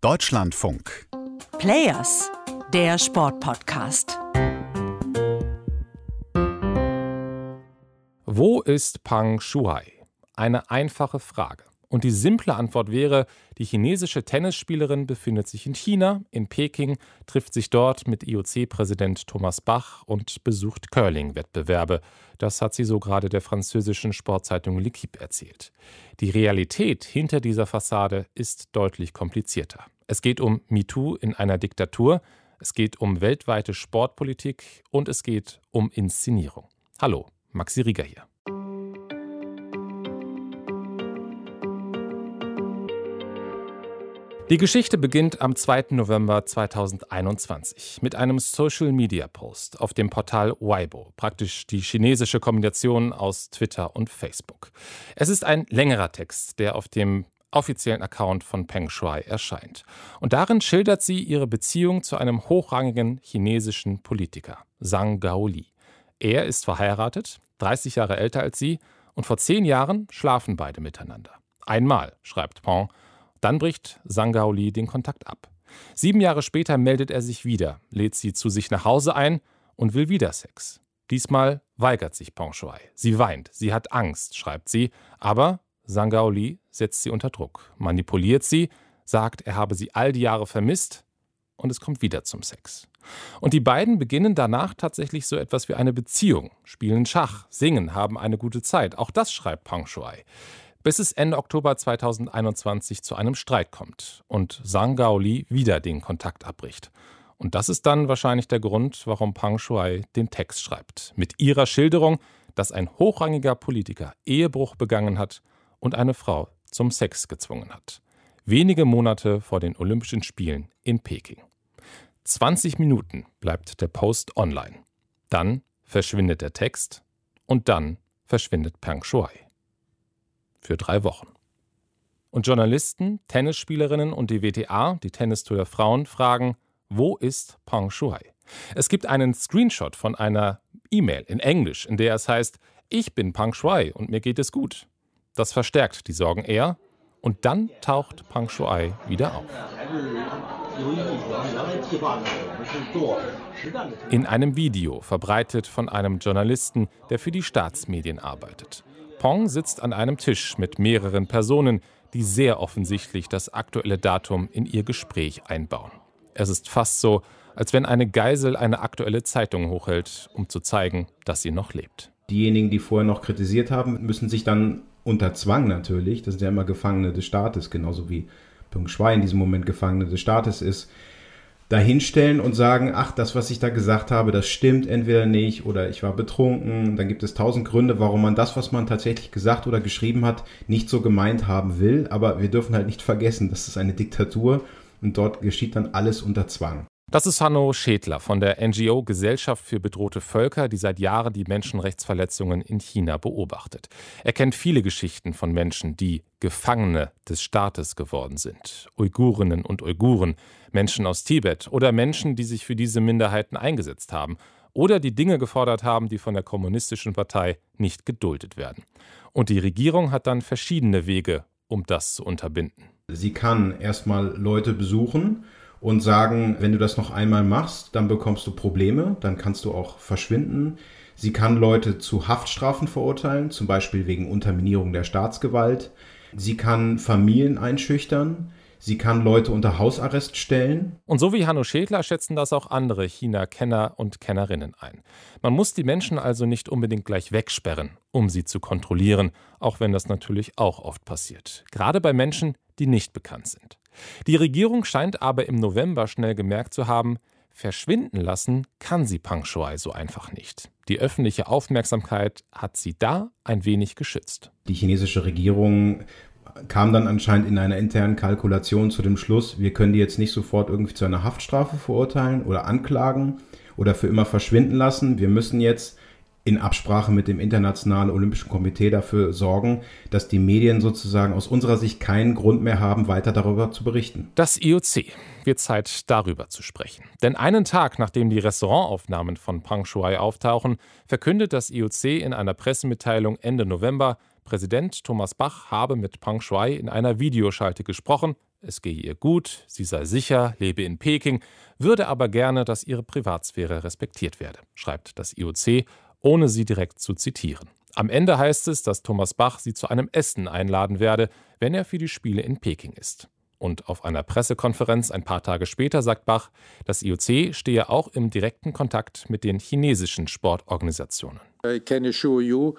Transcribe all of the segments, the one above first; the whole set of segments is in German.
Deutschlandfunk. Players, der Sportpodcast. Wo ist Pang Shuai? Eine einfache Frage. Und die simple Antwort wäre, die chinesische Tennisspielerin befindet sich in China, in Peking, trifft sich dort mit IOC-Präsident Thomas Bach und besucht Curling-Wettbewerbe. Das hat sie so gerade der französischen Sportzeitung L'Equipe erzählt. Die Realität hinter dieser Fassade ist deutlich komplizierter. Es geht um MeToo in einer Diktatur, es geht um weltweite Sportpolitik und es geht um Inszenierung. Hallo, Maxi Rieger hier. Die Geschichte beginnt am 2. November 2021 mit einem Social-Media-Post auf dem Portal Weibo, praktisch die chinesische Kombination aus Twitter und Facebook. Es ist ein längerer Text, der auf dem offiziellen Account von Peng Shuai erscheint. Und darin schildert sie ihre Beziehung zu einem hochrangigen chinesischen Politiker, Zhang Gaoli. Er ist verheiratet, 30 Jahre älter als sie, und vor zehn Jahren schlafen beide miteinander. Einmal, schreibt Peng, dann bricht Sangaoli den Kontakt ab. Sieben Jahre später meldet er sich wieder, lädt sie zu sich nach Hause ein und will wieder Sex. Diesmal weigert sich Pongshuai. Sie weint, sie hat Angst, schreibt sie, aber Sangaoli setzt sie unter Druck, manipuliert sie, sagt, er habe sie all die Jahre vermisst und es kommt wieder zum Sex. Und die beiden beginnen danach tatsächlich so etwas wie eine Beziehung, spielen Schach, singen, haben eine gute Zeit. Auch das schreibt Pang Shuai bis es Ende Oktober 2021 zu einem Streit kommt und Zhang Gaoli wieder den Kontakt abbricht. Und das ist dann wahrscheinlich der Grund, warum Pang Shuai den Text schreibt. Mit ihrer Schilderung, dass ein hochrangiger Politiker Ehebruch begangen hat und eine Frau zum Sex gezwungen hat. Wenige Monate vor den Olympischen Spielen in Peking. 20 Minuten bleibt der Post online. Dann verschwindet der Text und dann verschwindet Pang Shuai für drei Wochen. Und Journalisten, Tennisspielerinnen und die WTA, die Tennistour der Frauen, fragen, wo ist Peng Shuai? Es gibt einen Screenshot von einer E-Mail in Englisch, in der es heißt, ich bin Peng Shuai und mir geht es gut. Das verstärkt die Sorgen eher und dann taucht Peng Shuai wieder auf. In einem Video, verbreitet von einem Journalisten, der für die Staatsmedien arbeitet. Pong sitzt an einem Tisch mit mehreren Personen, die sehr offensichtlich das aktuelle Datum in ihr Gespräch einbauen. Es ist fast so, als wenn eine Geisel eine aktuelle Zeitung hochhält, um zu zeigen, dass sie noch lebt. Diejenigen, die vorher noch kritisiert haben, müssen sich dann unter Zwang natürlich, das sind ja immer Gefangene des Staates, genauso wie Peng Shui in diesem Moment Gefangene des Staates ist, dahinstellen und sagen, ach, das, was ich da gesagt habe, das stimmt entweder nicht oder ich war betrunken. Dann gibt es tausend Gründe, warum man das, was man tatsächlich gesagt oder geschrieben hat, nicht so gemeint haben will. Aber wir dürfen halt nicht vergessen, das ist eine Diktatur und dort geschieht dann alles unter Zwang. Das ist Hanno Schädler von der NGO Gesellschaft für bedrohte Völker, die seit Jahren die Menschenrechtsverletzungen in China beobachtet. Er kennt viele Geschichten von Menschen, die Gefangene des Staates geworden sind. Uigurinnen und Uiguren, Menschen aus Tibet oder Menschen, die sich für diese Minderheiten eingesetzt haben oder die Dinge gefordert haben, die von der kommunistischen Partei nicht geduldet werden. Und die Regierung hat dann verschiedene Wege, um das zu unterbinden. Sie kann erstmal Leute besuchen und sagen, wenn du das noch einmal machst, dann bekommst du Probleme, dann kannst du auch verschwinden. Sie kann Leute zu Haftstrafen verurteilen, zum Beispiel wegen Unterminierung der Staatsgewalt. Sie kann Familien einschüchtern. Sie kann Leute unter Hausarrest stellen. Und so wie Hanno Schädler schätzen das auch andere China-Kenner und Kennerinnen ein. Man muss die Menschen also nicht unbedingt gleich wegsperren, um sie zu kontrollieren, auch wenn das natürlich auch oft passiert. Gerade bei Menschen, die nicht bekannt sind. Die Regierung scheint aber im November schnell gemerkt zu haben, verschwinden lassen kann sie Pang Shuai so einfach nicht. Die öffentliche Aufmerksamkeit hat sie da ein wenig geschützt. Die chinesische Regierung kam dann anscheinend in einer internen Kalkulation zu dem Schluss, wir können die jetzt nicht sofort irgendwie zu einer Haftstrafe verurteilen oder anklagen oder für immer verschwinden lassen. Wir müssen jetzt in Absprache mit dem Internationalen Olympischen Komitee dafür sorgen, dass die Medien sozusagen aus unserer Sicht keinen Grund mehr haben, weiter darüber zu berichten. Das IOC wird Zeit, darüber zu sprechen. Denn einen Tag nachdem die Restaurantaufnahmen von Pang Shuai auftauchen, verkündet das IOC in einer Pressemitteilung Ende November, Präsident Thomas Bach habe mit Pang Shuai in einer Videoschalte gesprochen, es gehe ihr gut, sie sei sicher, lebe in Peking, würde aber gerne, dass ihre Privatsphäre respektiert werde, schreibt das IOC, ohne sie direkt zu zitieren. Am Ende heißt es, dass Thomas Bach sie zu einem Essen einladen werde, wenn er für die Spiele in Peking ist. Und auf einer Pressekonferenz ein paar Tage später sagt Bach, das IOC stehe auch im direkten Kontakt mit den chinesischen Sportorganisationen. I can assure you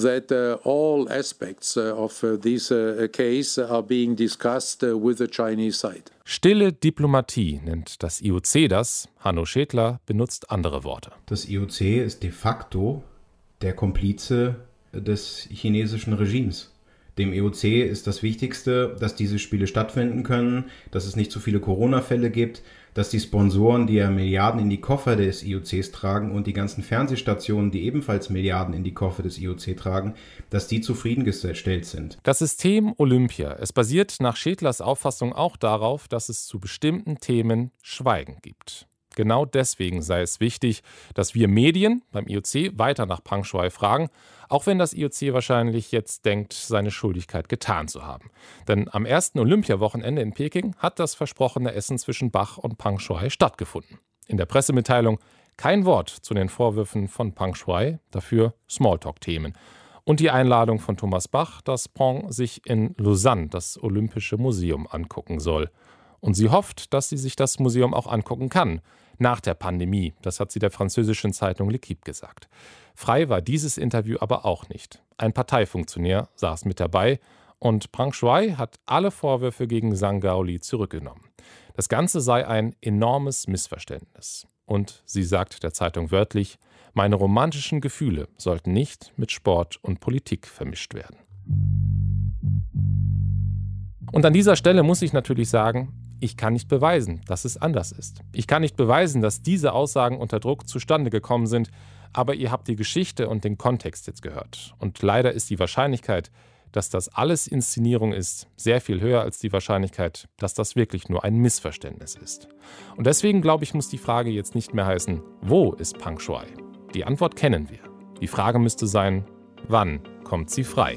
that uh, all aspects uh, of uh, this uh, case are being discussed uh, with the Chinese side. Stille Diplomatie nennt das IOC das. Hanno Schädler benutzt andere Worte. Das IOC ist de facto der Komplize des chinesischen Regimes. Dem EOC ist das Wichtigste, dass diese Spiele stattfinden können, dass es nicht zu viele Corona-Fälle gibt, dass die Sponsoren, die ja Milliarden in die Koffer des IOCs tragen und die ganzen Fernsehstationen, die ebenfalls Milliarden in die Koffer des IOC tragen, dass die zufriedengestellt sind. Das System Olympia, es basiert nach Schädlers Auffassung auch darauf, dass es zu bestimmten Themen Schweigen gibt. Genau deswegen sei es wichtig, dass wir Medien beim IOC weiter nach Pang Shui fragen, auch wenn das IOC wahrscheinlich jetzt denkt, seine Schuldigkeit getan zu haben. Denn am ersten Olympiawochenende in Peking hat das versprochene Essen zwischen Bach und Pang Shui stattgefunden. In der Pressemitteilung kein Wort zu den Vorwürfen von Pang Shui, dafür Smalltalk-Themen. Und die Einladung von Thomas Bach, dass Pong sich in Lausanne das Olympische Museum angucken soll. Und sie hofft, dass sie sich das Museum auch angucken kann nach der Pandemie. Das hat sie der französischen Zeitung L'Equipe gesagt. Frei war dieses Interview aber auch nicht. Ein Parteifunktionär saß mit dabei und Pang Shui hat alle Vorwürfe gegen Zhang Gaoli zurückgenommen. Das Ganze sei ein enormes Missverständnis. Und sie sagt der Zeitung wörtlich, meine romantischen Gefühle sollten nicht mit Sport und Politik vermischt werden. Und an dieser Stelle muss ich natürlich sagen, ich kann nicht beweisen, dass es anders ist. Ich kann nicht beweisen, dass diese Aussagen unter Druck zustande gekommen sind, aber ihr habt die Geschichte und den Kontext jetzt gehört. Und leider ist die Wahrscheinlichkeit, dass das alles Inszenierung ist, sehr viel höher als die Wahrscheinlichkeit, dass das wirklich nur ein Missverständnis ist. Und deswegen glaube ich, muss die Frage jetzt nicht mehr heißen, wo ist Pang Shui? Die Antwort kennen wir. Die Frage müsste sein, wann kommt sie frei?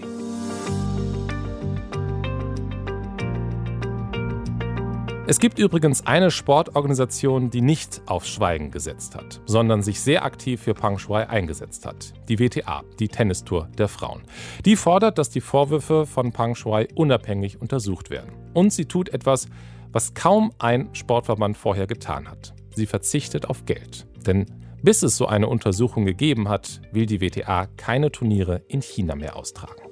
Es gibt übrigens eine Sportorganisation, die nicht aufs Schweigen gesetzt hat, sondern sich sehr aktiv für Pang Shui eingesetzt hat. Die WTA, die Tennistour der Frauen. Die fordert, dass die Vorwürfe von Pang Shui unabhängig untersucht werden. Und sie tut etwas, was kaum ein Sportverband vorher getan hat. Sie verzichtet auf Geld. Denn bis es so eine Untersuchung gegeben hat, will die WTA keine Turniere in China mehr austragen.